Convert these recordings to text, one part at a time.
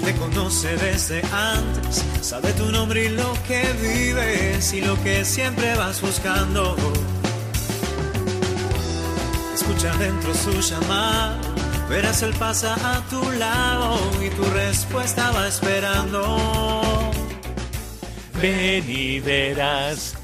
Él te conoce desde antes, sabe tu nombre y lo que vives y lo que siempre vas buscando. Escucha dentro su llamada, verás él pasa a tu lado y tu respuesta va esperando. Ven y verás,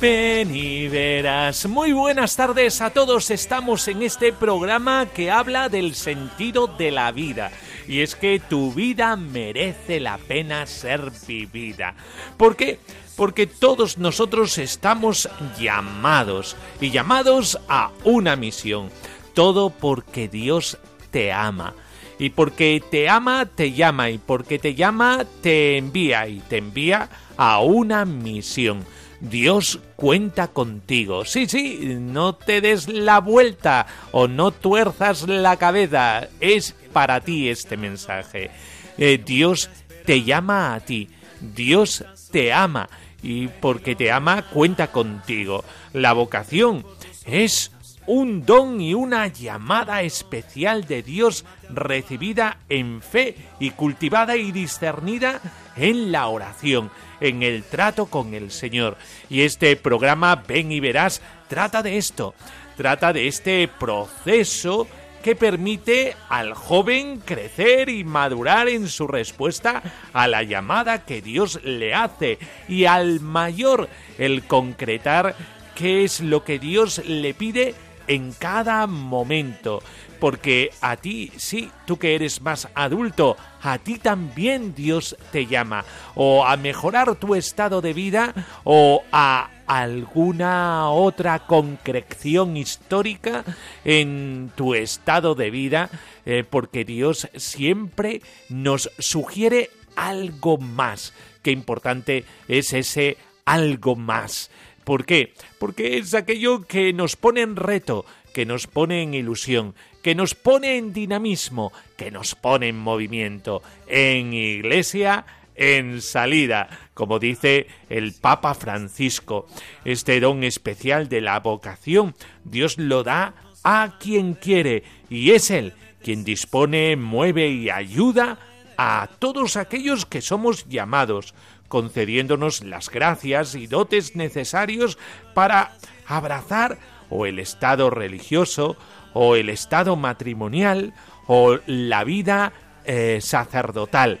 ven y verás. Muy buenas tardes a todos. Estamos en este programa que habla del sentido de la vida. Y es que tu vida merece la pena ser vivida. ¿Por qué? Porque todos nosotros estamos llamados y llamados a una misión. Todo porque Dios te ama. Y porque te ama, te llama. Y porque te llama, te envía. Y te envía a una misión. Dios cuenta contigo. Sí, sí, no te des la vuelta o no tuerzas la cabeza. Es para ti este mensaje. Eh, Dios te llama a ti. Dios te ama. Y porque te ama, cuenta contigo. La vocación es un don y una llamada especial de Dios recibida en fe y cultivada y discernida en la oración, en el trato con el Señor. Y este programa, ven y verás, trata de esto, trata de este proceso que permite al joven crecer y madurar en su respuesta a la llamada que Dios le hace y al mayor el concretar qué es lo que Dios le pide en cada momento. Porque a ti, sí, tú que eres más adulto, a ti también Dios te llama. O a mejorar tu estado de vida o a alguna otra concreción histórica en tu estado de vida. eh, porque Dios siempre nos sugiere algo más. Qué importante es ese algo más. ¿Por qué? Porque es aquello que nos pone en reto, que nos pone en ilusión, que nos pone en dinamismo, que nos pone en movimiento, en iglesia, en salida, como dice el Papa Francisco. Este don especial de la vocación, Dios lo da a quien quiere y es Él quien dispone, mueve y ayuda a todos aquellos que somos llamados, concediéndonos las gracias y dotes necesarios para abrazar o el estado religioso, o el estado matrimonial, o la vida eh, sacerdotal.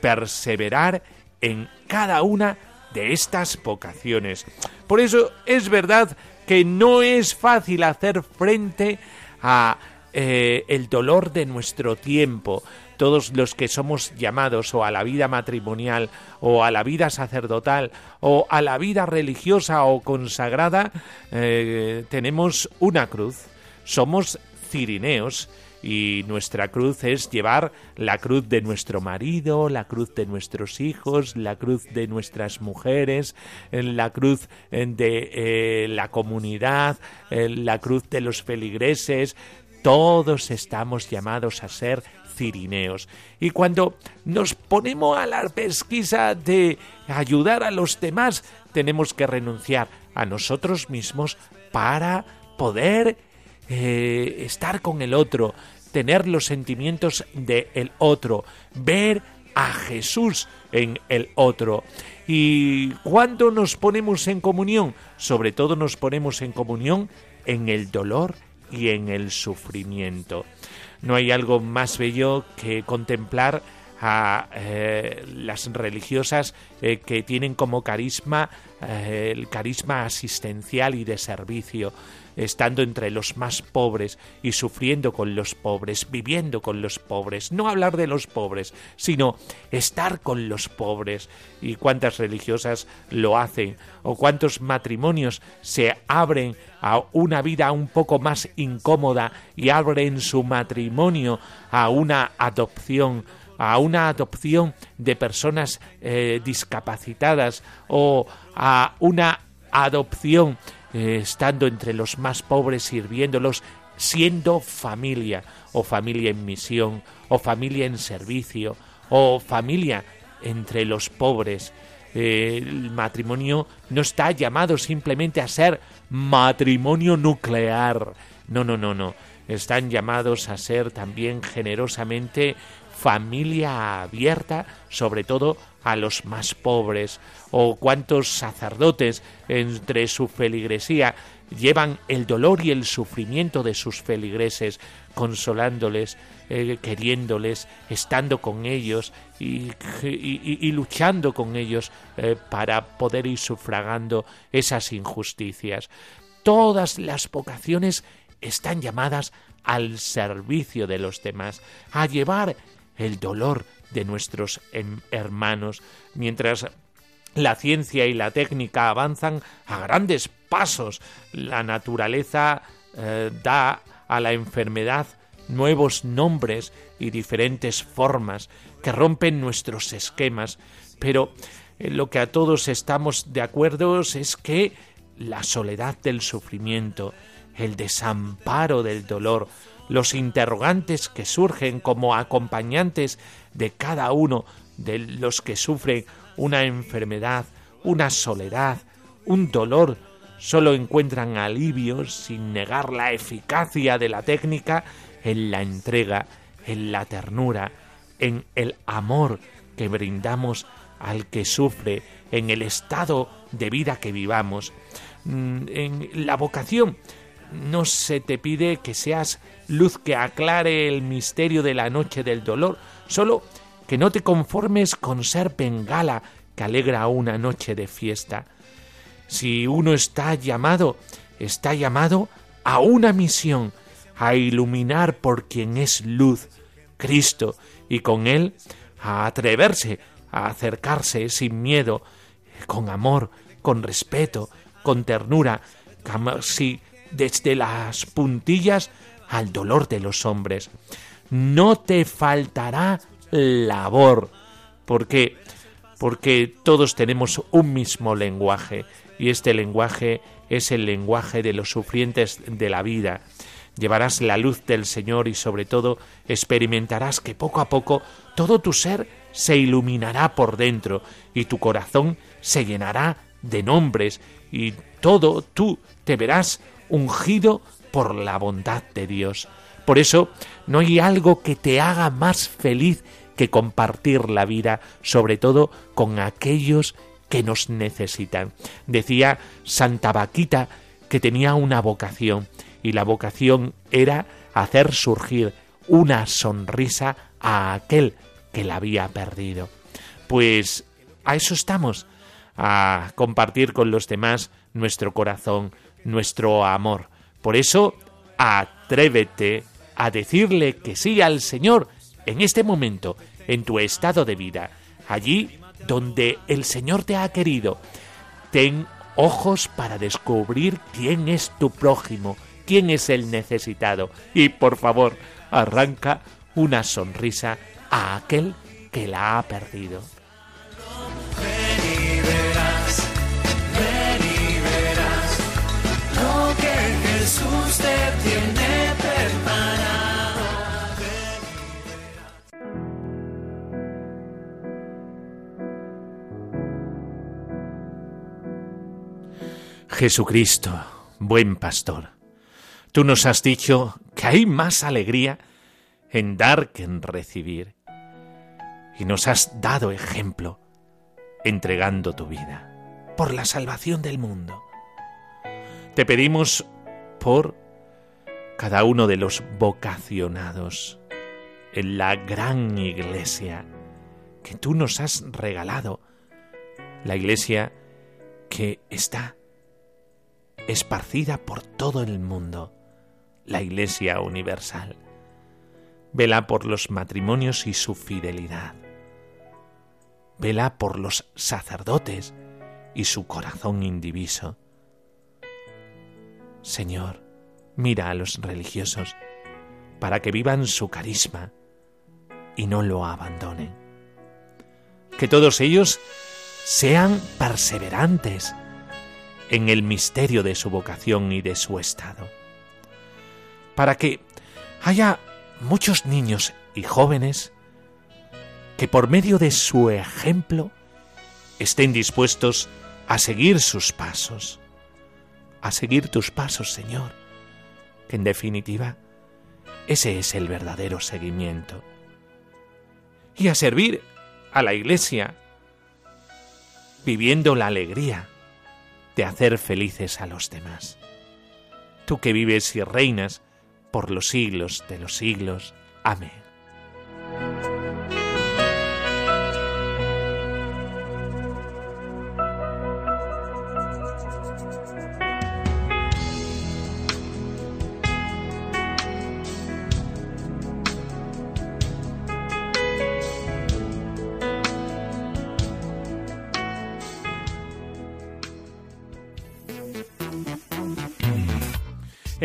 Perseverar en cada una de estas vocaciones. Por eso es verdad que no es fácil hacer frente a eh, el dolor de nuestro tiempo. Todos los que somos llamados o a la vida matrimonial o a la vida sacerdotal o a la vida religiosa o consagrada, eh, tenemos una cruz. Somos cirineos y nuestra cruz es llevar la cruz de nuestro marido, la cruz de nuestros hijos, la cruz de nuestras mujeres, la cruz de eh, la comunidad, la cruz de los feligreses. Todos estamos llamados a ser cirineos. Y cuando nos ponemos a la pesquisa de ayudar a los demás, tenemos que renunciar a nosotros mismos para poder eh, estar con el otro, tener los sentimientos del otro, ver a Jesús en el otro. ¿Y cuando nos ponemos en comunión? Sobre todo nos ponemos en comunión en el dolor y en el sufrimiento. No hay algo más bello que contemplar a eh, las religiosas eh, que tienen como carisma eh, el carisma asistencial y de servicio, estando entre los más pobres y sufriendo con los pobres, viviendo con los pobres, no hablar de los pobres, sino estar con los pobres. ¿Y cuántas religiosas lo hacen? ¿O cuántos matrimonios se abren a una vida un poco más incómoda y abren su matrimonio a una adopción? A una adopción de personas eh, discapacitadas o a una adopción, eh, estando entre los más pobres, sirviéndolos, siendo familia, o familia en misión, o familia en servicio, o familia entre los pobres. Eh, el matrimonio no está llamado simplemente a ser matrimonio nuclear. No, no, no, no. Están llamados a ser también generosamente familia abierta, sobre todo a los más pobres, o cuántos sacerdotes entre su feligresía llevan el dolor y el sufrimiento de sus feligreses, consolándoles, eh, queriéndoles, estando con ellos y, luchando con ellos eh, para poder ir sufragando esas injusticias. Todas las vocaciones están llamadas al servicio de los demás, a llevar el dolor de nuestros em, hermanos, mientras la ciencia y la técnica avanzan a grandes pasos. La naturaleza eh, da a la enfermedad nuevos nombres y diferentes formas que rompen nuestros esquemas, pero eh, lo que a todos estamos de acuerdo es que la soledad del sufrimiento, el desamparo del dolor, los interrogantes que surgen como acompañantes de cada uno de los que sufren una enfermedad, una soledad, un dolor, solo encuentran alivio sin negar la eficacia de la técnica en la entrega, en la ternura, en el amor que brindamos al que sufre, en el estado de vida que vivamos. Mm, en la vocación no se te pide que seas luz que aclare el misterio de la noche del dolor, solo que no te conformes con ser bengala que alegra una noche de fiesta. Si uno está llamado, está llamado a una misión, a iluminar por quien es luz, Cristo, y con él a atreverse a acercarse sin miedo, con amor, con respeto, con ternura, si desde las puntillas al dolor de los hombres. No te faltará labor, porque porque todos tenemos un mismo lenguaje y este lenguaje es el lenguaje de los sufrientes de la vida. Llevarás la luz del Señor y sobre todo experimentarás que poco a poco todo tu ser se iluminará por dentro y tu corazón se llenará de nombres y todo tú te verás ungido por la bondad de Dios. Por eso no hay algo que te haga más feliz que compartir la vida, sobre todo con aquellos que nos necesitan. Decía Santa Vaquita que tenía una vocación y la vocación era hacer surgir una sonrisa a aquel que la había perdido. Pues a eso estamos, a compartir con los demás nuestro corazón, nuestro amor. Por eso, atrévete a decirle que sí al Señor en este momento, en tu estado de vida, allí donde el Señor te ha querido. Ten ojos para descubrir quién es tu prójimo, quién es el necesitado. Y por favor, arranca una sonrisa a aquel que la ha perdido. Jesucristo, buen pastor, tú nos has dicho que hay más alegría en dar que en recibir, y nos has dado ejemplo entregando tu vida por la salvación del mundo. Te pedimos por cada uno de los vocacionados en la gran iglesia que tú nos has regalado, la iglesia que está esparcida por todo el mundo, la Iglesia Universal. Vela por los matrimonios y su fidelidad. Vela por los sacerdotes y su corazón indiviso. Señor, mira a los religiosos para que vivan su carisma y no lo abandonen. Que todos ellos sean perseverantes en el misterio de su vocación y de su estado. Para que haya muchos niños y jóvenes que por medio de su ejemplo estén dispuestos a seguir sus pasos, a seguir tus pasos, Señor, que en definitiva ese es el verdadero seguimiento. Y a servir a la Iglesia, viviendo la alegría de hacer felices a los demás. Tú que vives y reinas por los siglos de los siglos. Amén.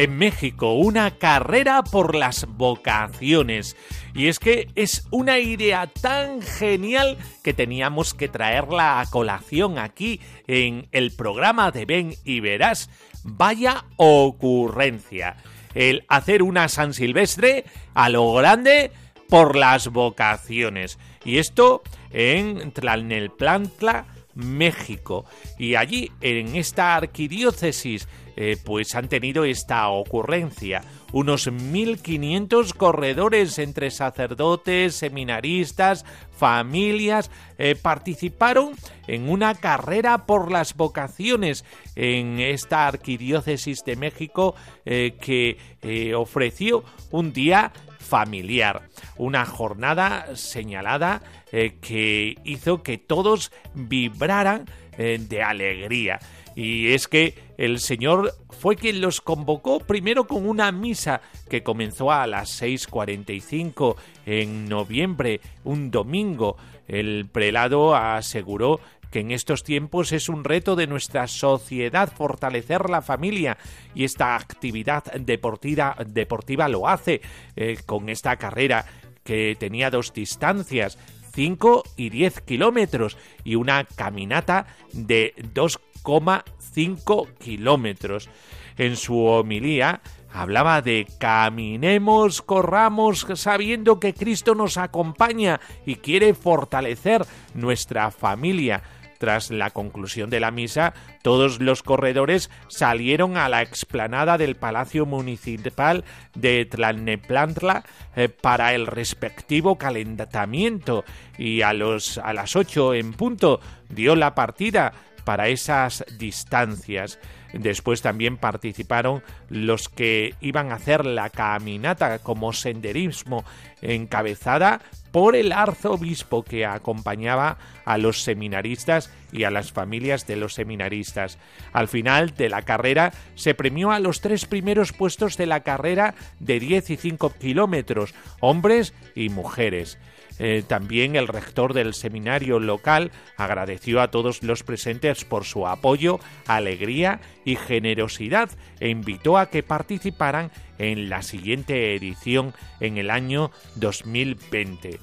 En México, una carrera por las vocaciones. Y es que es una idea tan genial que teníamos que traerla a colación aquí en el programa de Ven y Verás. Vaya ocurrencia. El hacer una San Silvestre a lo grande por las vocaciones. Y esto en Tlalnelplantla, México. Y allí, en esta arquidiócesis eh, pues han tenido esta ocurrencia. Unos 1.500 corredores entre sacerdotes, seminaristas, familias, eh, participaron en una carrera por las vocaciones en esta arquidiócesis de México eh, que ofreció un día familiar, una jornada señalada que hizo que todos vibraran de alegría. Y es que el Señor fue quien los convocó primero con una misa que comenzó a las 6.45 en noviembre, un domingo. El prelado aseguró que en estos tiempos es un reto de nuestra sociedad fortalecer la familia y esta actividad deportiva, deportiva lo hace eh, con esta carrera que tenía dos distancias, 5 y 10 kilómetros y una caminata de 2,5 kilómetros. En su homilía hablaba de caminemos, corramos sabiendo que Cristo nos acompaña y quiere fortalecer nuestra familia. Tras la conclusión de la misa, todos los corredores salieron a la explanada del Palacio Municipal de Tlalneplantla eh, para el respectivo calentamiento y a, los, a las 8 en punto dio la partida para esas distancias. Después también participaron los que iban a hacer la caminata como senderismo encabezada por el arzobispo que acompañaba a los seminaristas y a las familias de los seminaristas. Al final de la carrera se premió a los tres primeros puestos de la carrera de 10 y 5 kilómetros, hombres y mujeres. Eh, también el rector del seminario local agradeció a todos los presentes por su apoyo, alegría y generosidad e invitó a que participaran en la siguiente edición en el año 2020.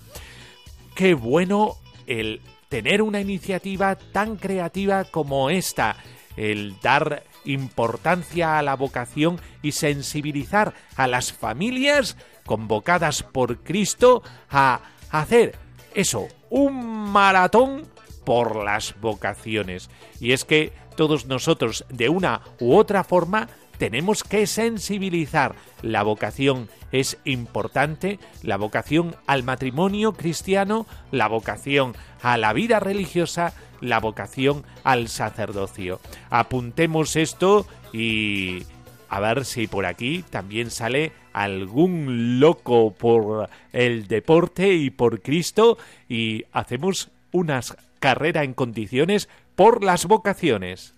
Qué bueno el tener una iniciativa tan creativa como esta, el dar importancia a la vocación y sensibilizar a las familias convocadas por Cristo a hacer eso, un maratón por las vocaciones. Y es que todos nosotros, de una u otra forma, tenemos que sensibilizar. La vocación es importante, la vocación al matrimonio cristiano, la vocación a la vida religiosa, la vocación al sacerdocio. Apuntemos esto y a ver si por aquí también sale algún loco por el deporte y por Cristo y hacemos una carrera en condiciones por las vocaciones.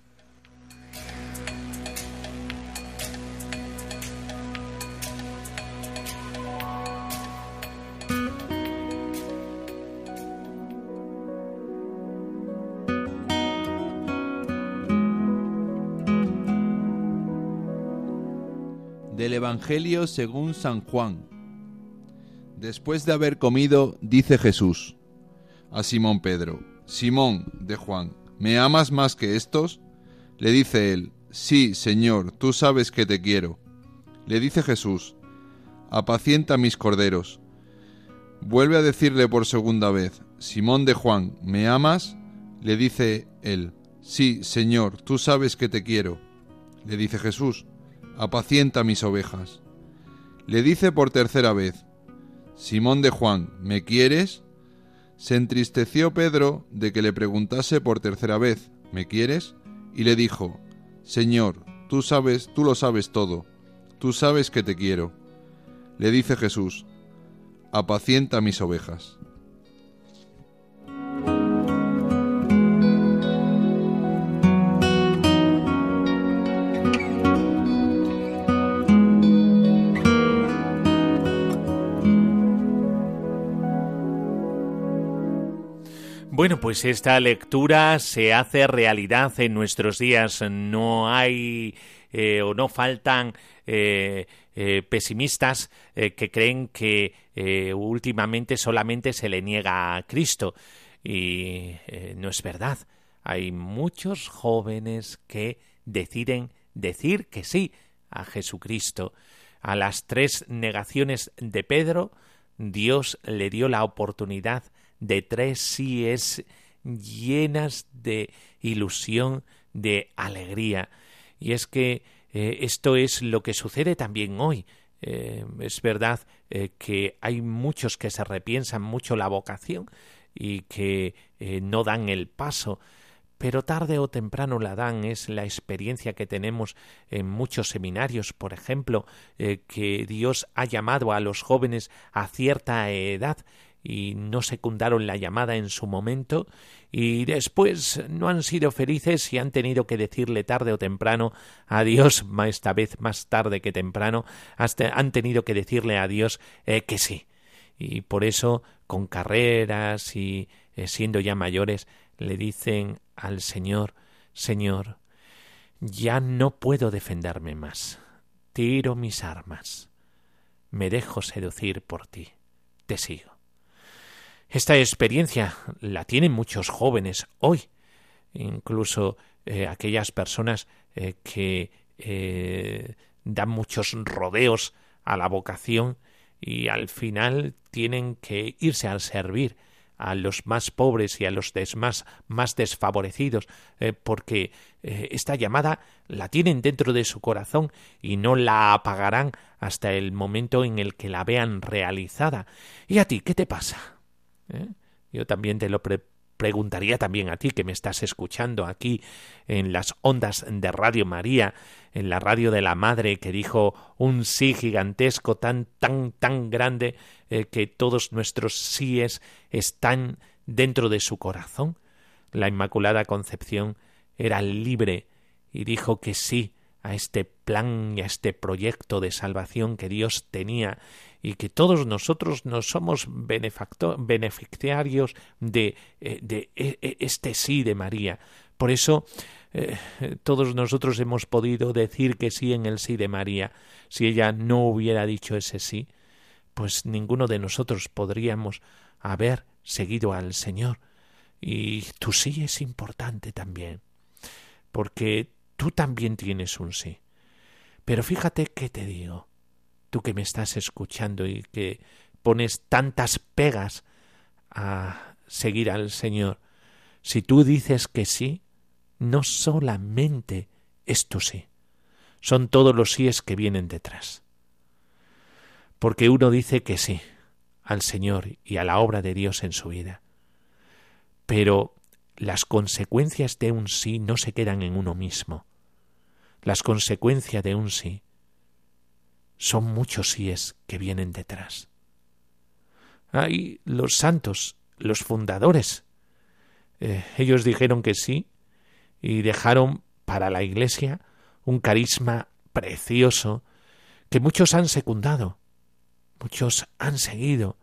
Evangelio según San Juan. Después de haber comido, dice Jesús a Simón Pedro, Simón de Juan, ¿me amas más que estos? Le dice él, Sí, Señor, tú sabes que te quiero. Le dice Jesús, Apacienta mis corderos. Vuelve a decirle por segunda vez, Simón de Juan, ¿me amas? Le dice él, Sí, Señor, tú sabes que te quiero. Le dice Jesús, Apacienta mis ovejas. Le dice por tercera vez, Simón de Juan, ¿me quieres? Se entristeció Pedro de que le preguntase por tercera vez, ¿me quieres? Y le dijo, Señor, tú sabes, tú lo sabes todo, tú sabes que te quiero. Le dice Jesús, apacienta mis ovejas. Bueno, pues esta lectura se hace realidad en nuestros días. No hay eh, o no faltan eh, eh, pesimistas que creen que últimamente solamente se le niega a Cristo. Y no es verdad. Hay muchos jóvenes que deciden decir que sí a Jesucristo. A las tres negaciones de Pedro, Dios le dio la oportunidad de tres síes llenas de ilusión, de alegría. Y es que eh, esto es lo que sucede también hoy. Eh, es verdad eh, que hay muchos que se repiensan mucho la vocación y que no dan el paso, pero tarde o temprano la dan. Es la experiencia que tenemos en muchos seminarios, por ejemplo, que Dios ha llamado a los jóvenes a cierta edad y no secundaron la llamada en su momento y después no han sido felices y han tenido que decirle tarde o temprano adiós, esta vez más tarde que temprano, hasta han tenido que decirle adiós eh, que sí. Y por eso, con carreras y eh, siendo ya mayores, le dicen al Señor, Señor, ya no puedo defenderme más. Tiro mis armas. Me dejo seducir por ti. Te sigo. Esta experiencia la tienen muchos jóvenes hoy, incluso eh, aquellas personas eh, que eh, dan muchos rodeos a la vocación y al final tienen que irse al servir a los más pobres y a los más, más desfavorecidos, porque esta llamada la tienen dentro de su corazón y no la apagarán hasta el momento en el que la vean realizada. ¿Y a ti qué te pasa? ¿Eh? Yo también te lo preguntaría también a ti que me estás escuchando aquí en las ondas de Radio María, en la radio de la Madre que dijo un sí gigantesco tan tan tan grande eh, que todos nuestros síes están dentro de su corazón. La Inmaculada Concepción era libre y dijo que sí a este plan y a este proyecto de salvación que Dios tenía y que todos nosotros no somos beneficiarios de, eh, de, e, e, este sí de María. Por eso eh, todos nosotros hemos podido decir que sí en el sí de María. Si ella no hubiera dicho ese sí, pues ninguno de nosotros podríamos haber seguido al Señor. Y tu sí es importante también, porque tú también tienes un sí. Pero fíjate que te digo, tú que me estás escuchando y que pones tantas pegas a seguir al Señor, si tú dices que sí, no solamente es tu sí, son todos los síes que vienen detrás. Porque uno dice que sí al Señor y a la obra de Dios en su vida, pero las consecuencias de un sí no se quedan en uno mismo. Las consecuencias de un sí son muchos síes que vienen detrás. Hay los santos, los fundadores. Eh, ellos dijeron que sí y dejaron para la Iglesia un carisma precioso que muchos han secundado, muchos han seguido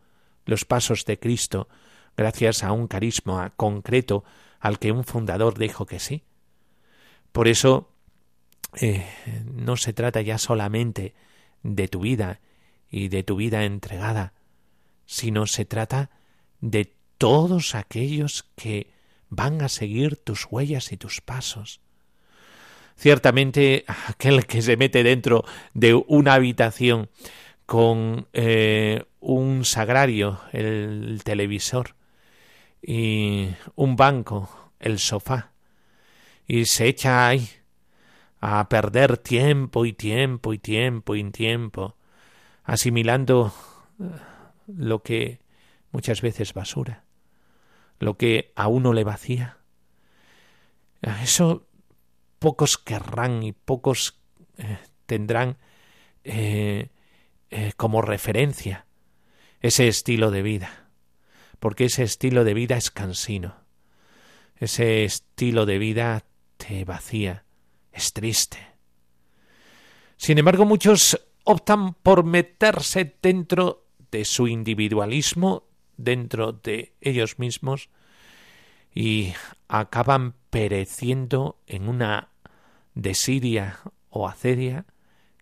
los pasos de Cristo gracias a un carisma concreto al que un fundador dijo que sí. Por eso eh, no se trata ya solamente de tu vida y de tu vida entregada, sino se trata de todos aquellos que van a seguir tus huellas y tus pasos. Ciertamente aquel que se mete dentro de una habitación con eh, un sagrario, el televisor, y un banco, el sofá, y se echa ahí a perder tiempo y tiempo y tiempo y tiempo, asimilando eh, lo que muchas veces basura, lo que a uno le vacía. Eso pocos querrán y pocos eh, tendrán eh, como referencia ese estilo de vida, porque ese estilo de vida es cansino, ese estilo de vida te vacía, es triste. Sin embargo, muchos optan por meterse dentro de su individualismo, dentro de ellos mismos, y acaban pereciendo en una desidia o acedia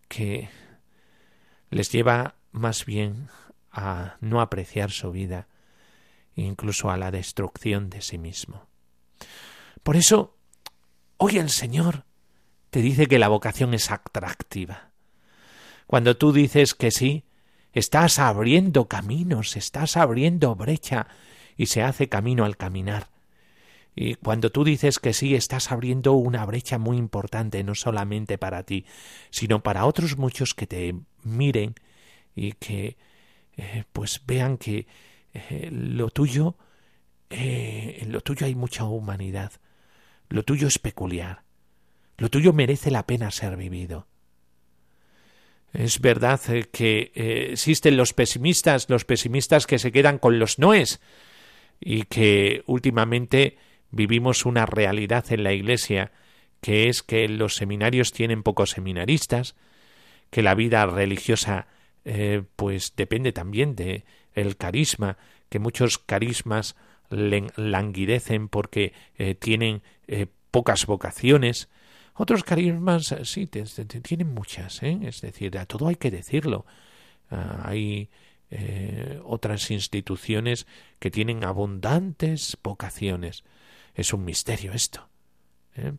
que les lleva más bien a no apreciar su vida, incluso a la destrucción de sí mismo. Por eso, hoy el Señor te dice que la vocación es atractiva. Cuando tú dices que sí, estás abriendo caminos, estás abriendo brecha y se hace camino al caminar. Y cuando tú dices que sí, estás abriendo una brecha muy importante, no solamente para ti, sino para otros muchos que te miren y que eh, pues vean que eh, lo tuyo, eh, en lo tuyo hay mucha humanidad, lo tuyo es peculiar, lo tuyo merece la pena ser vivido. Es verdad que existen los pesimistas, los pesimistas que se quedan con los noes y que últimamente vivimos una realidad en la Iglesia que es que los seminarios tienen pocos seminaristas, que la vida religiosa eh, pues depende también de el carisma, que muchos carismas languidecen porque eh, tienen eh, pocas vocaciones. Otros carismas sí tienen muchas, es decir, a todo hay que decirlo. Ah, hay otras instituciones que tienen abundantes vocaciones. Es un misterio esto.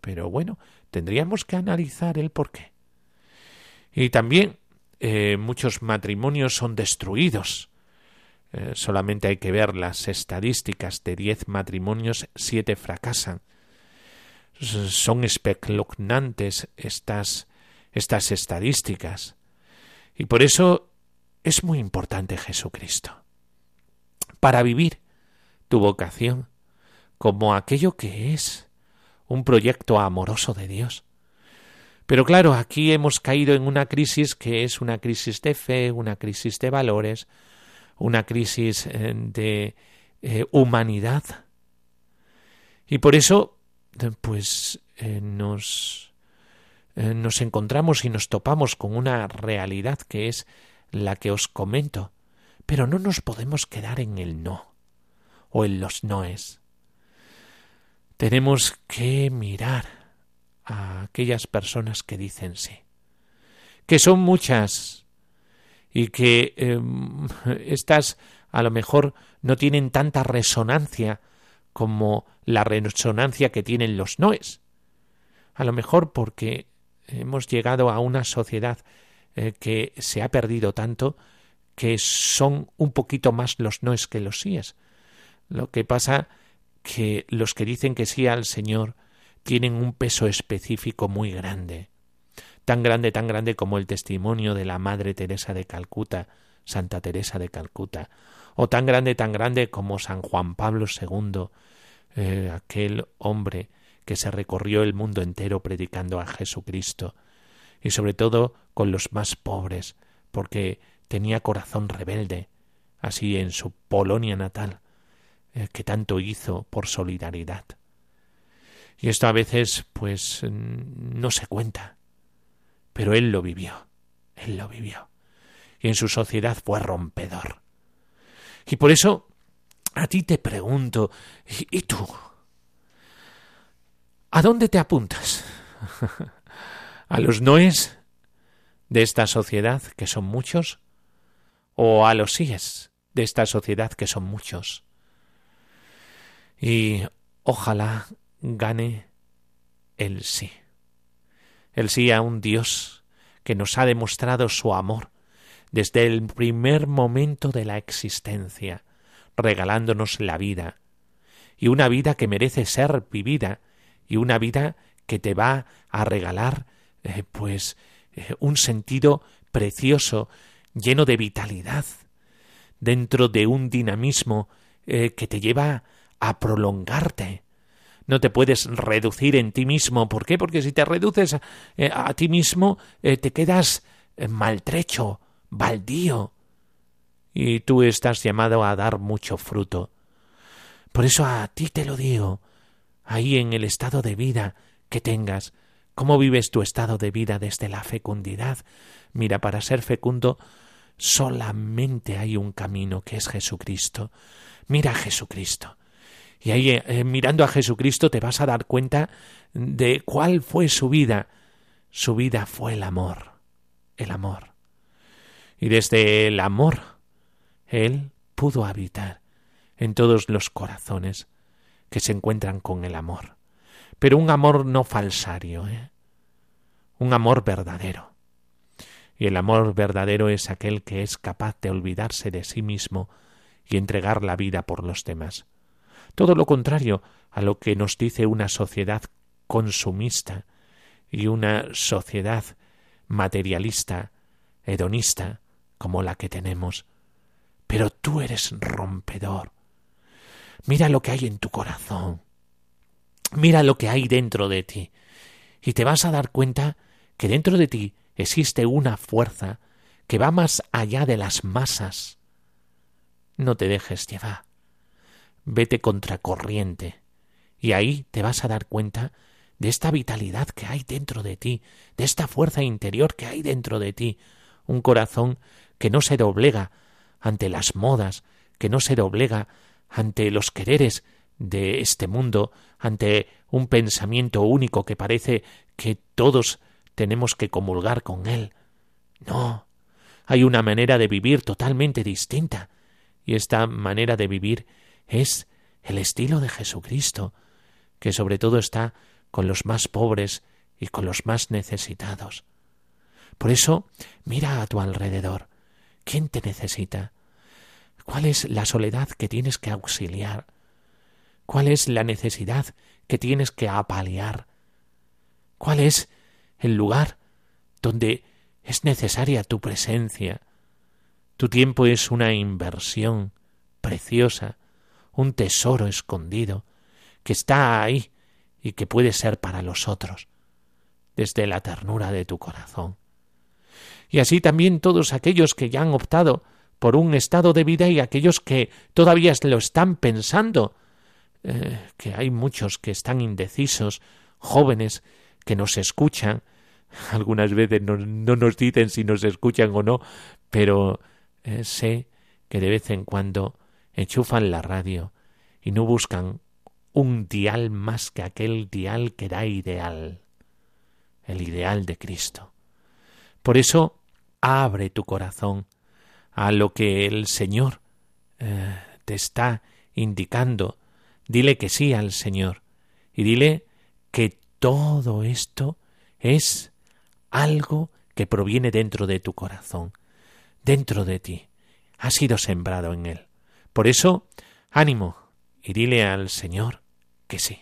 Pero bueno, tendríamos que analizar el por qué. Y también eh, muchos matrimonios son destruidos. Eh, solamente hay que ver las estadísticas de diez matrimonios, siete fracasan. Son espeluznantes estas, estas estadísticas. Y por eso es muy importante Jesucristo. Para vivir tu vocación como aquello que es un proyecto amoroso de Dios, pero claro, aquí hemos caído en una crisis que es una crisis de fe, una crisis de valores, una crisis eh, de eh, humanidad. Y por eso, pues, eh, nos, nos encontramos y nos topamos con una realidad que es la que os comento. Pero no nos podemos quedar en el no o en los noes. Tenemos que mirar a aquellas personas que dicen sí, que son muchas y que em, estas a lo mejor no tienen tanta resonancia como la resonancia que tienen los noes. A lo mejor porque hemos llegado a una sociedad eh, que se ha perdido tanto que son un poquito más los noes que los síes. Lo que pasa que los que dicen que sí al Señor tienen un peso específico muy grande, tan grande, tan grande como el testimonio de la Madre Teresa de Calcuta, Santa Teresa de Calcuta, o tan grande, tan grande como San Juan Pablo II, eh, aquel hombre que se recorrió el mundo entero predicando a Jesucristo, y sobre todo con los más pobres, porque tenía corazón rebelde, así en su Polonia natal, eh, que tanto hizo por solidaridad. Y esto a veces, pues, no se cuenta. Pero él lo vivió. Él lo vivió. Y en su sociedad fue rompedor. Y por eso, a ti te pregunto, ¿y tú? ¿A dónde te apuntas? ¿A los noes de esta sociedad, que son muchos? ¿O a los síes de esta sociedad, que son muchos? Y ojalá gane el sí. el sí a un Dios que nos ha demostrado su amor desde el primer momento de la existencia, regalándonos la vida, y una vida que merece ser vivida, y una vida que te va a regalar eh, pues eh, un sentido precioso, lleno de vitalidad, dentro de un dinamismo eh, que te lleva a prolongarte. No te puedes reducir en ti mismo. ¿Por qué? Porque si te reduces a, ti mismo, te quedas maltrecho, baldío. Y tú estás llamado a dar mucho fruto. Por eso a ti te lo digo, ahí en el estado de vida que tengas, cómo vives tu estado de vida desde la fecundidad. Mira, para ser fecundo solamente hay un camino que es Jesucristo. Mira a Jesucristo. Y ahí eh, mirando a Jesucristo te vas a dar cuenta de cuál fue su vida. Su vida fue el amor, el amor. Y desde el amor, Él pudo habitar en todos los corazones que se encuentran con el amor. Pero un amor no falsario, ¿eh? un amor verdadero. Y el amor verdadero es aquel que es capaz de olvidarse de sí mismo y entregar la vida por los demás. Todo lo contrario a lo que nos dice una sociedad consumista y una sociedad materialista, hedonista, como la que tenemos. Pero tú eres rompedor. Mira lo que hay en tu corazón. Mira lo que hay dentro de ti. Y te vas a dar cuenta que dentro de ti existe una fuerza que va más allá de las masas. No te dejes llevar. Vete contracorriente. Y ahí te vas a dar cuenta de esta vitalidad que hay dentro de ti, de esta fuerza interior que hay dentro de ti, un corazón que no se doblega ante las modas, que no se doblega ante los quereres de este mundo, ante un pensamiento único que parece que todos tenemos que comulgar con él. No, hay una manera de vivir totalmente distinta, y esta manera de vivir es el estilo de Jesucristo, que sobre todo está con los más pobres y con los más necesitados. Por eso, mira a tu alrededor. ¿Quién te necesita? ¿Cuál es la soledad que tienes que auxiliar? ¿Cuál es la necesidad que tienes que apalear? ¿Cuál es el lugar donde es necesaria tu presencia? Tu tiempo es una inversión preciosa, un tesoro escondido, que está ahí y que puede ser para los otros, desde la ternura de tu corazón. Y así también todos aquellos que ya han optado por un estado de vida y aquellos que todavía lo están pensando, eh, que hay muchos que están indecisos, jóvenes que nos escuchan, algunas veces no, nos dicen si nos escuchan o no, pero eh, sé que de vez en cuando enchufan la radio y no buscan un dial más que aquel dial que da ideal, el ideal de Cristo. Por eso, abre tu corazón a lo que el Señor eh, te está indicando. Dile que sí al Señor y dile que todo esto es algo que proviene dentro de tu corazón, dentro de ti. Ha sido sembrado en él. Por eso, ánimo y dile al Señor que sí.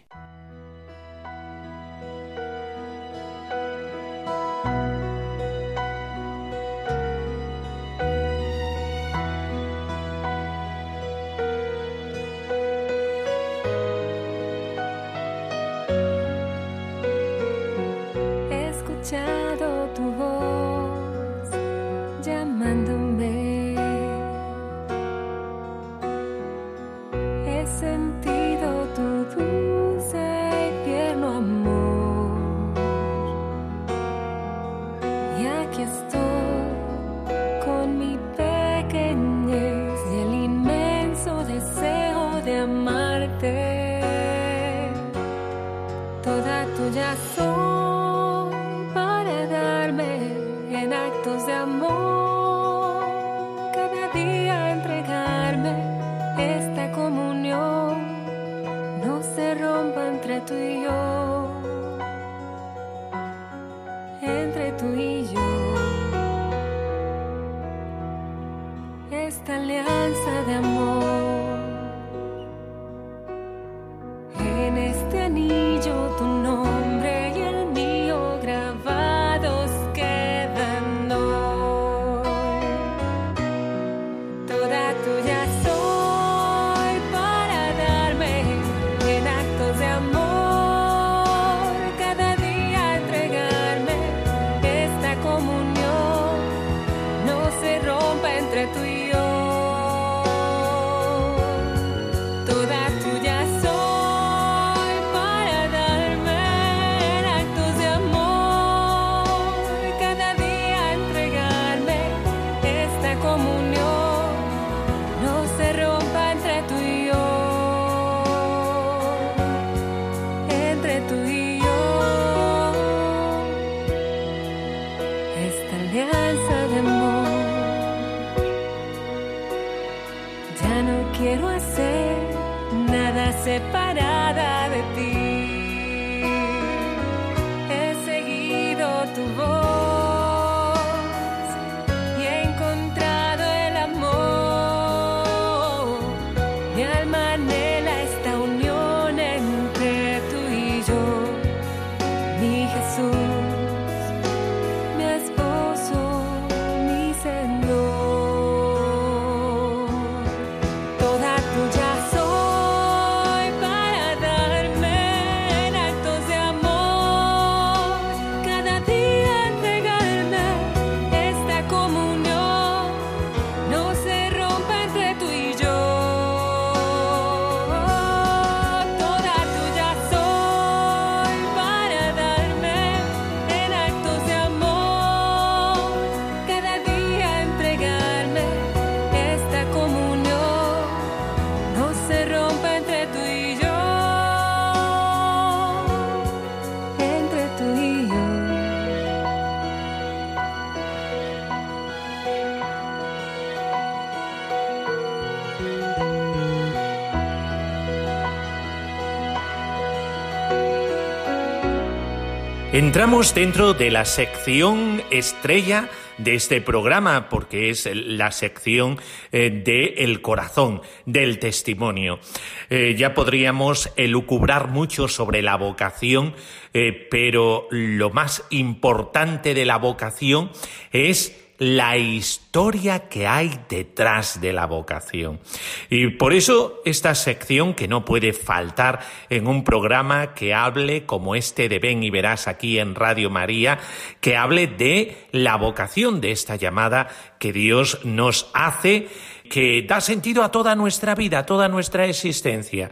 Entramos dentro de la sección estrella de este programa, porque es la sección eh, del corazón, del testimonio. Eh, ya podríamos elucubrar mucho sobre la vocación, eh, pero lo más importante de la vocación es la historia que hay detrás de la vocación. Y por eso esta sección que no puede faltar en un programa que hable como este de Ven y Verás aquí en Radio María, que hable de la vocación de esta llamada que Dios nos hace que da sentido a toda nuestra vida, a toda nuestra existencia.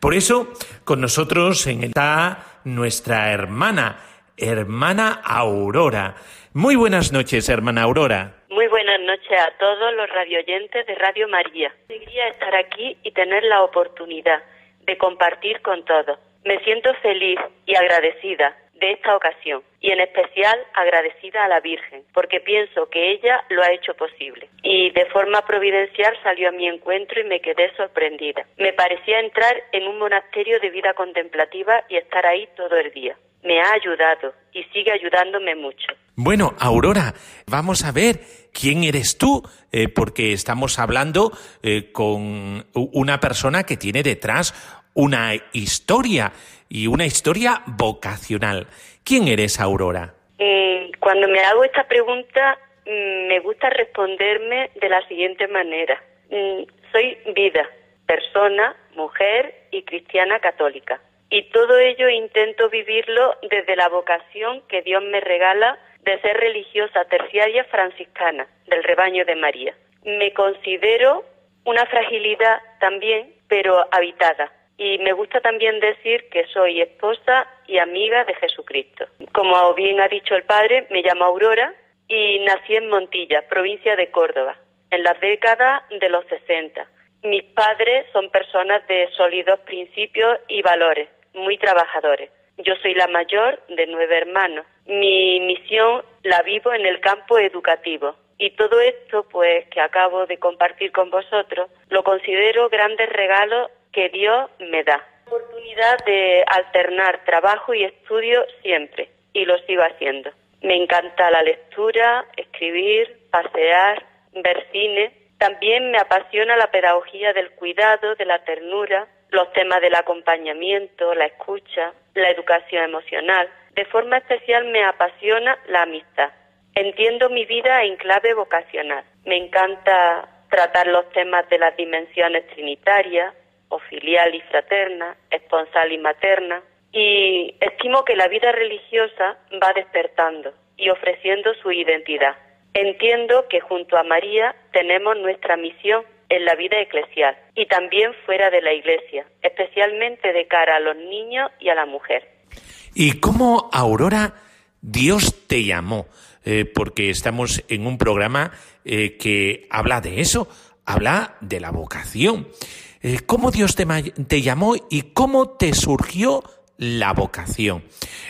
Por eso, con nosotros está nuestra hermana, hermana Aurora. Muy buenas noches, hermana Aurora. Muy buenas noches a todos los radioyentes de Radio María. Alegría estar aquí y tener la oportunidad de compartir con todos. Me siento feliz y agradecida de esta ocasión y en especial agradecida a la Virgen porque pienso que ella lo ha hecho posible y de forma providencial salió a mi encuentro y me quedé sorprendida. Me parecía entrar en un monasterio de vida contemplativa y estar ahí todo el día me ha ayudado y sigue ayudándome mucho. Bueno, Aurora, vamos a ver quién eres tú, eh, porque estamos hablando eh, con una persona que tiene detrás una historia y una historia vocacional. ¿Quién eres, Aurora? Mm, cuando me hago esta pregunta, mm, me gusta responderme de la siguiente manera. Mm, soy vida, persona, mujer y cristiana católica. Y todo ello intento vivirlo desde la vocación que Dios me regala de ser religiosa terciaria franciscana del rebaño de María. Me considero una fragilidad también, pero habitada. Y me gusta también decir que soy esposa y amiga de Jesucristo. Como bien ha dicho el padre, me llamo Aurora y nací en Montilla, provincia de Córdoba, en las décadas de los 60. Mis padres son personas de sólidos principios y valores muy trabajadores. Yo soy la mayor de nueve hermanos. Mi misión la vivo en el campo educativo. Y todo esto, pues, que acabo de compartir con vosotros, lo considero grandes regalos que Dios me da. Oportunidad de alternar trabajo y estudio siempre, y lo sigo haciendo. Me encanta la lectura, escribir, pasear, ver cine. También me apasiona la pedagogía del cuidado, de la ternura, los temas del acompañamiento, la escucha, la educación emocional. De forma especial me apasiona la amistad. Entiendo mi vida en clave vocacional. Me encanta tratar los temas de las dimensiones trinitarias, o filial y fraterna, esponsal y materna, y estimo que la vida religiosa va despertando y ofreciendo su identidad. Entiendo que junto a María tenemos nuestra misión en la vida eclesial y también fuera de la iglesia, especialmente de cara a los niños y a la mujer. ¿Y cómo, Aurora, Dios te llamó? Eh, porque estamos en un programa eh, que habla de eso, habla de la vocación. Eh, ¿Cómo Dios te, te llamó y cómo te surgió la vocación?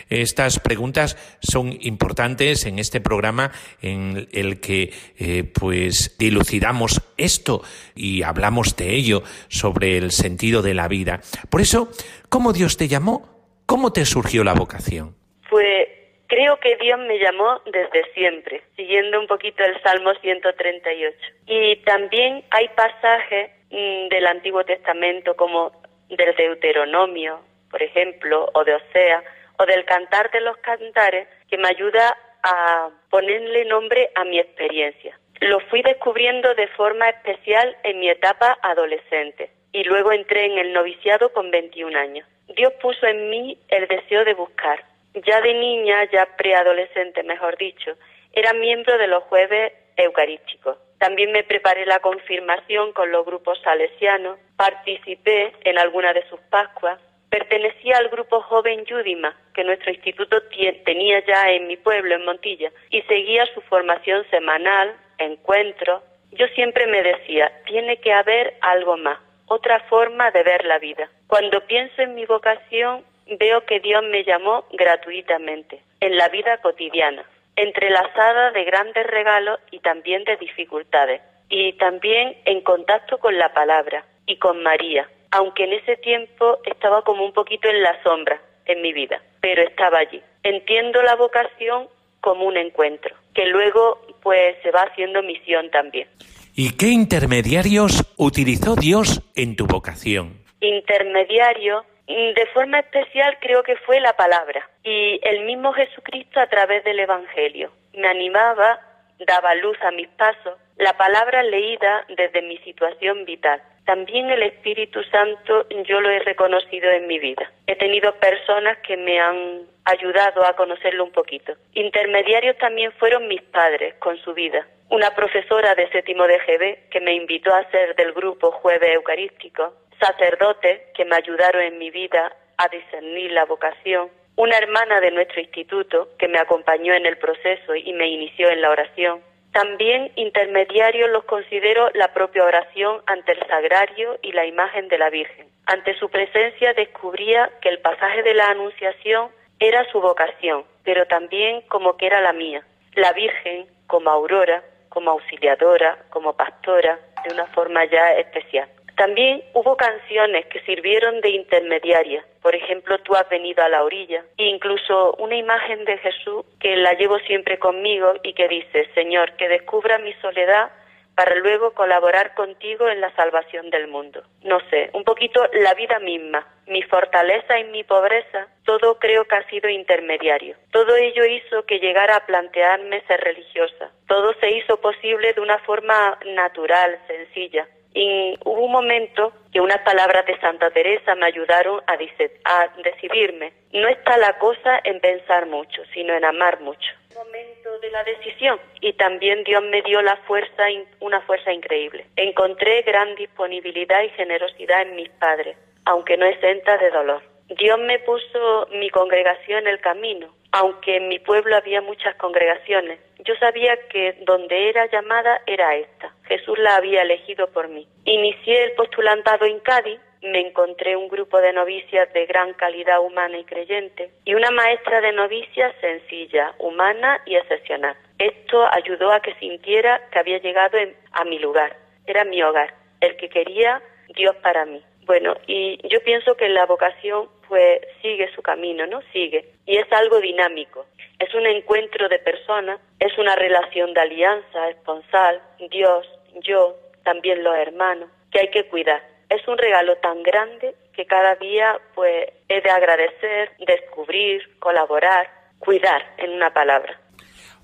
Estas preguntas son importantes en este programa en el que eh, pues dilucidamos esto y hablamos de ello sobre el sentido de la vida. Por eso, ¿cómo Dios te llamó? ¿Cómo te surgió la vocación? Pues creo que Dios me llamó desde siempre, siguiendo un poquito el Salmo 138. Y también hay pasajes mm, del Antiguo Testamento como del Deuteronomio, por ejemplo, o de Osea, o del Cantar de los Cantares, que me ayuda a ponerle nombre a mi experiencia. Lo fui descubriendo de forma especial en mi etapa adolescente y luego entré en el noviciado con 21 años. Dios puso en mí el deseo de buscar. Ya de niña, ya preadolescente, mejor dicho, era miembro de los jueves eucarísticos. También me preparé la confirmación con los grupos salesianos, participé en alguna de sus Pascuas Pertenecía al grupo joven Yudima, que nuestro instituto tenía ya en mi pueblo, en Montilla, y seguía su formación semanal, encuentros. Yo siempre me decía, tiene que haber algo más, otra forma de ver la vida. Cuando pienso en mi vocación, veo que Dios me llamó gratuitamente, en la vida cotidiana, entrelazada de grandes regalos y también de dificultades, y también en contacto con la palabra y con María, aunque en ese tiempo estaba como un poquito en la sombra en mi vida, pero estaba allí. Entiendo la vocación como un encuentro, que luego pues se va haciendo misión también. ¿Y qué intermediarios utilizó Dios en tu vocación? Intermediario, mm, de forma especial creo que fue la palabra y el mismo Jesucristo a través del Evangelio. Me animaba, daba luz a mis pasos, la palabra leída desde mi situación vital también el Espíritu Santo yo lo he reconocido en mi vida. He tenido personas que me han ayudado a conocerlo un poquito. Intermediarios también fueron mis padres con su vida. Una profesora de séptimo de GB que me invitó a ser del grupo Jueves Eucarístico. Sacerdotes que me ayudaron en mi vida a discernir la vocación. Una hermana de nuestro instituto que me acompañó en el proceso y me inició en la oración también intermediarios los considero la propia oración ante el sagrario y la imagen de la Virgen. Ante su presencia descubría que el pasaje de la Anunciación era su vocación, pero también como que era la mía. La Virgen como aurora, como auxiliadora, como pastora, de una forma ya especial. También hubo canciones que sirvieron de intermediarias. Por ejemplo, tú has venido a la orilla. E incluso una imagen de Jesús que la llevo siempre conmigo y que dice, Señor, que descubra mi soledad para luego colaborar contigo en la salvación del mundo. No sé, un poquito la vida misma, mi fortaleza y mi pobreza, todo creo que ha sido intermediario. Todo ello hizo que llegara a plantearme ser religiosa. Todo se hizo posible de una forma natural, sencilla. Y hubo un momento que unas palabras de Santa Teresa me ayudaron a, a decidirme. No está la cosa en pensar mucho, sino en amar mucho. Momento de la decisión y también Dios me dio la fuerza, una fuerza increíble. Encontré gran disponibilidad y generosidad en mis padres, aunque no exenta de dolor. Dios me puso mi congregación en el camino, aunque en mi pueblo había muchas congregaciones. Yo sabía que donde era llamada era esta. Jesús la había elegido por mí. Inicié el postulantado en Cádiz, me encontré un grupo de novicias de gran calidad humana y creyente y una maestra de novicias sencilla, humana y excepcional. Esto ayudó a que sintiera que había llegado a mi lugar, era mi hogar, el que quería Dios para mí. Bueno, y yo pienso que la vocación pues sigue su camino, ¿no? Sigue. Y es algo dinámico. Es un encuentro de personas, es una relación de alianza esponsal, Dios, yo, también los hermanos, que hay que cuidar. Es un regalo tan grande que cada día pues he de agradecer, descubrir, colaborar, cuidar, en una palabra.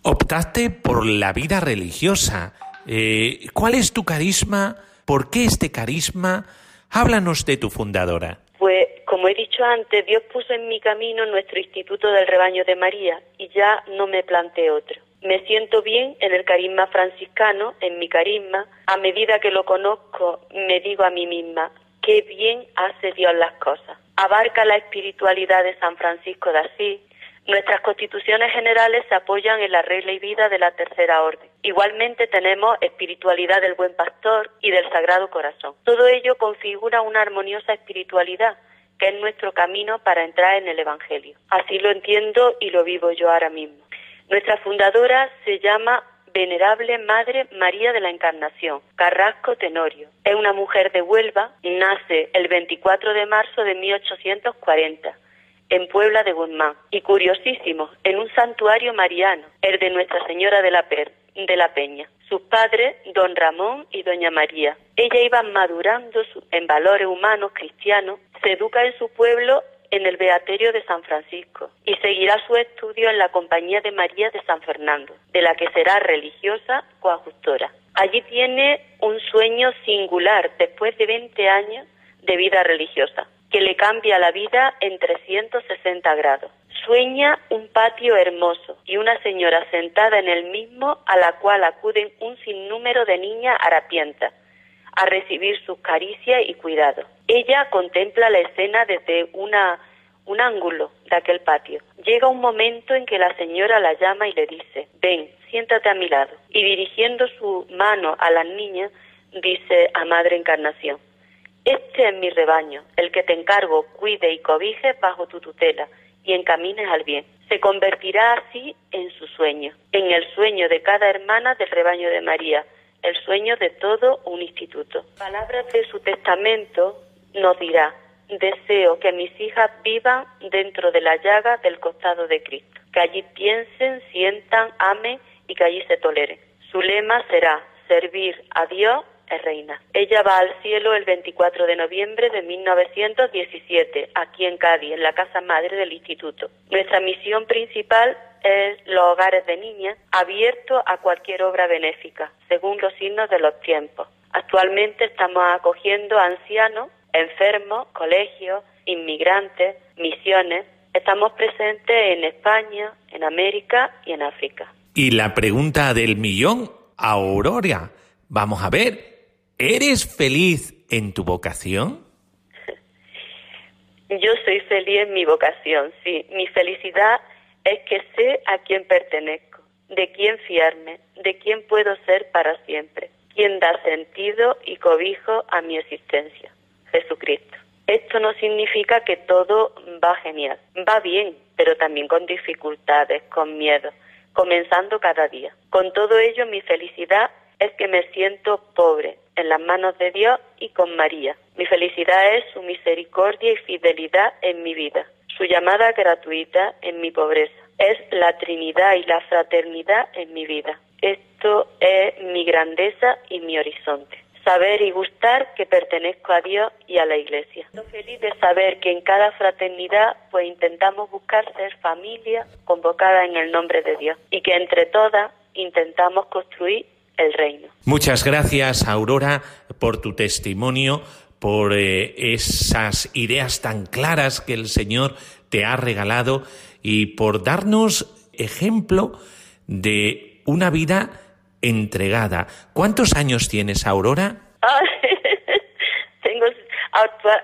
Optaste por la vida religiosa. Eh, ¿Cuál es tu carisma? ¿Por qué este carisma? Háblanos de tu fundadora. Pues, como he dicho antes, Dios puso en mi camino nuestro Instituto del Rebaño de María y ya no me planteo otro. Me siento bien en el carisma franciscano, en mi carisma. A medida que lo conozco, me digo a mí misma, qué bien hace Dios las cosas. Abarca la espiritualidad de San Francisco de Asís, Nuestras constituciones generales se apoyan en la regla y vida de la tercera orden. Igualmente tenemos espiritualidad del buen pastor y del sagrado corazón. Todo ello configura una armoniosa espiritualidad que es nuestro camino para entrar en el Evangelio. Así lo entiendo y lo vivo yo ahora mismo. Nuestra fundadora se llama Venerable Madre María de la Encarnación, Carrasco Tenorio. Es una mujer de Huelva, nace el 24 de marzo de 1840 en Puebla de Guzmán. Y curiosísimo, en un santuario mariano, el de Nuestra Señora de la, de la Peña. Sus padres, don Ramón y doña María. Ella iba madurando en valores humanos cristianos, se educa en su pueblo en el Beaterio de San Francisco y seguirá su estudio en la Compañía de María de San Fernando, de la que será religiosa coadjutora. Allí tiene un sueño singular después de 20 años de vida religiosa que le cambia la vida en 360 grados. Sueña un patio hermoso y una señora sentada en el mismo a la cual acuden un sinnúmero de niñas harapientas a recibir sus caricias y cuidados. Ella contempla la escena desde una, un ángulo de aquel patio. Llega un momento en que la señora la llama y le dice, ven, siéntate a mi lado. Y dirigiendo su mano a las niñas, dice a Madre Encarnación, este es mi rebaño, el que te encargo cuide y cobije bajo tu tutela y encamines al bien. Se convertirá así en su sueño, en el sueño de cada hermana del rebaño de María, el sueño de todo un instituto. Palabras de su testamento nos dirá, deseo que mis hijas vivan dentro de la llaga del costado de Cristo, que allí piensen, sientan, amen y que allí se toleren. Su lema será servir a Dios reina. Ella va al cielo el 24 de noviembre de 1917, aquí en Cádiz, en la casa madre del instituto. Nuestra misión principal es los hogares de niñas, abiertos a cualquier obra benéfica, según los signos de los tiempos. Actualmente estamos acogiendo ancianos, enfermos, colegios, inmigrantes, misiones. Estamos presentes en España, en América y en África. Y la pregunta del millón, Aurora, vamos a ver, ¿Eres feliz en tu vocación? Yo soy feliz en mi vocación, sí. Mi felicidad es que sé a quién pertenezco, de quién fiarme, de quién puedo ser para siempre, quién da sentido y cobijo a mi existencia, Jesucristo. Esto no significa que todo va genial, va bien, pero también con dificultades, con miedo, comenzando cada día. Con todo ello, mi felicidad es que me siento pobre en las manos de Dios y con María. Mi felicidad es su misericordia y fidelidad en mi vida, su llamada gratuita en mi pobreza. Es la Trinidad y la fraternidad en mi vida. Esto es mi grandeza y mi horizonte. Saber y gustar que pertenezco a Dios y a la Iglesia. Estoy feliz de saber que en cada fraternidad pues intentamos buscar ser familia convocada en el nombre de Dios y que entre todas intentamos construir el reino. Muchas gracias, Aurora, por tu testimonio, por eh, esas ideas tan claras que el Señor te ha regalado y por darnos ejemplo de una vida entregada. ¿Cuántos años tienes, Aurora?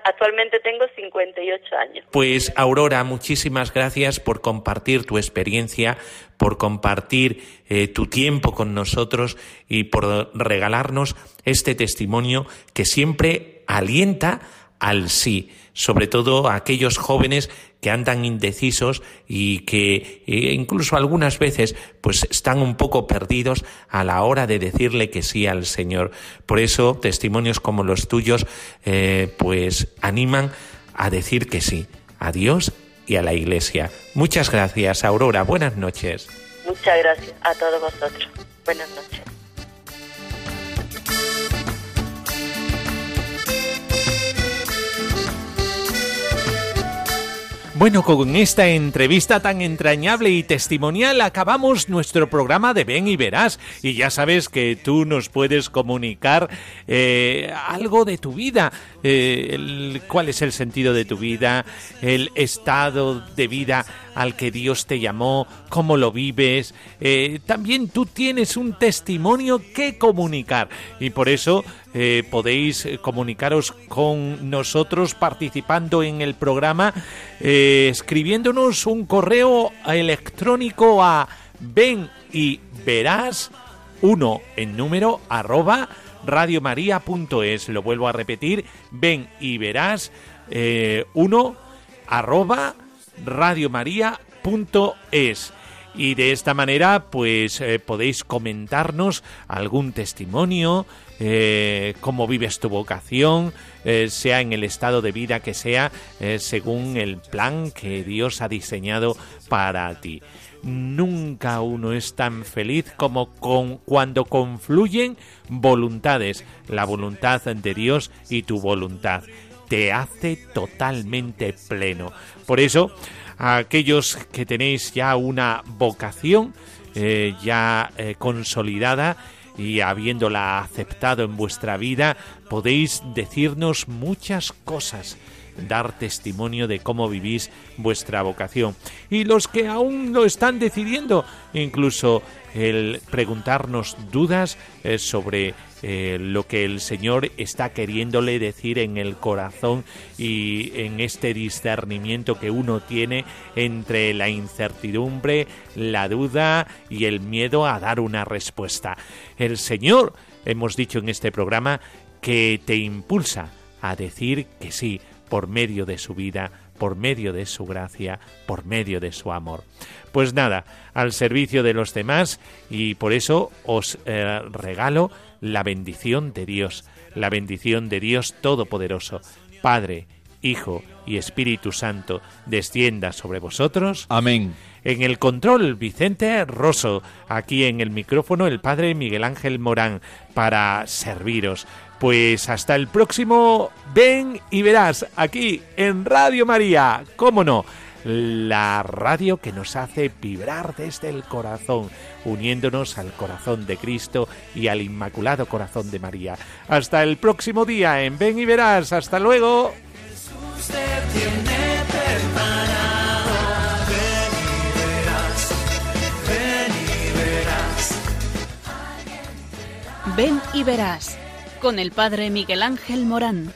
actualmente tengo 58 años. Pues Aurora, muchísimas gracias por compartir tu experiencia, por compartir eh, tu tiempo con nosotros y por regalarnos este testimonio que siempre alienta al sí, sobre todo a aquellos jóvenes que andan indecisos y que e incluso algunas veces pues están un poco perdidos a la hora de decirle que sí al Señor. Por eso testimonios como los tuyos eh, pues animan a decir que sí a Dios y a la Iglesia. Muchas gracias, Aurora. Buenas noches. Muchas gracias a todos vosotros. Buenas noches. Bueno, con esta entrevista tan entrañable y testimonial acabamos nuestro programa de Ven y Verás. Y ya sabes que tú nos puedes comunicar eh, algo de tu vida, eh, cuál es el sentido de tu vida, el estado de vida al que Dios te llamó, cómo lo vives. Eh, también tú tienes un testimonio que comunicar y por eso eh, podéis comunicaros con nosotros participando en el programa, eh, escribiéndonos un correo electrónico a ven y verás uno en número arroba radiomaria.es. Lo vuelvo a repetir, ven y verás uno arroba radiomaria.es. Y de esta manera, pues eh, podéis comentarnos algún testimonio, eh, cómo vives tu vocación, eh, sea en el estado de vida que sea, según el plan que Dios ha diseñado para ti. Nunca uno es tan feliz como con, cuando confluyen voluntades, la voluntad de Dios y tu voluntad te hace totalmente pleno. Por eso, a aquellos que tenéis ya una vocación eh, ya eh, consolidada y habiéndola aceptado en vuestra vida, podéis decirnos muchas cosas dar testimonio de cómo vivís vuestra vocación. Y los que aún lo están decidiendo, incluso el preguntarnos dudas eh, sobre eh, lo que el Señor está queriéndole decir en el corazón y en este discernimiento que uno tiene entre la incertidumbre, la duda y el miedo a dar una respuesta. El Señor, hemos dicho en este programa, que te impulsa a decir que sí, por medio de su vida, por medio de su gracia, por medio de su amor. Pues nada, al servicio de los demás y por eso os eh, regalo la bendición de Dios, la bendición de Dios Todopoderoso, Padre, Hijo y Espíritu Santo, descienda sobre vosotros. Amén. En el control, Vicente Rosso. Aquí en el micrófono, el Padre Miguel Ángel Morán, para serviros. Pues hasta el próximo Ven y verás aquí en Radio María, cómo no, la radio que nos hace vibrar desde el corazón, uniéndonos al corazón de Cristo y al Inmaculado Corazón de María. Hasta el próximo día en Ven y verás, hasta luego. Ven y verás con el padre Miguel Ángel Morán.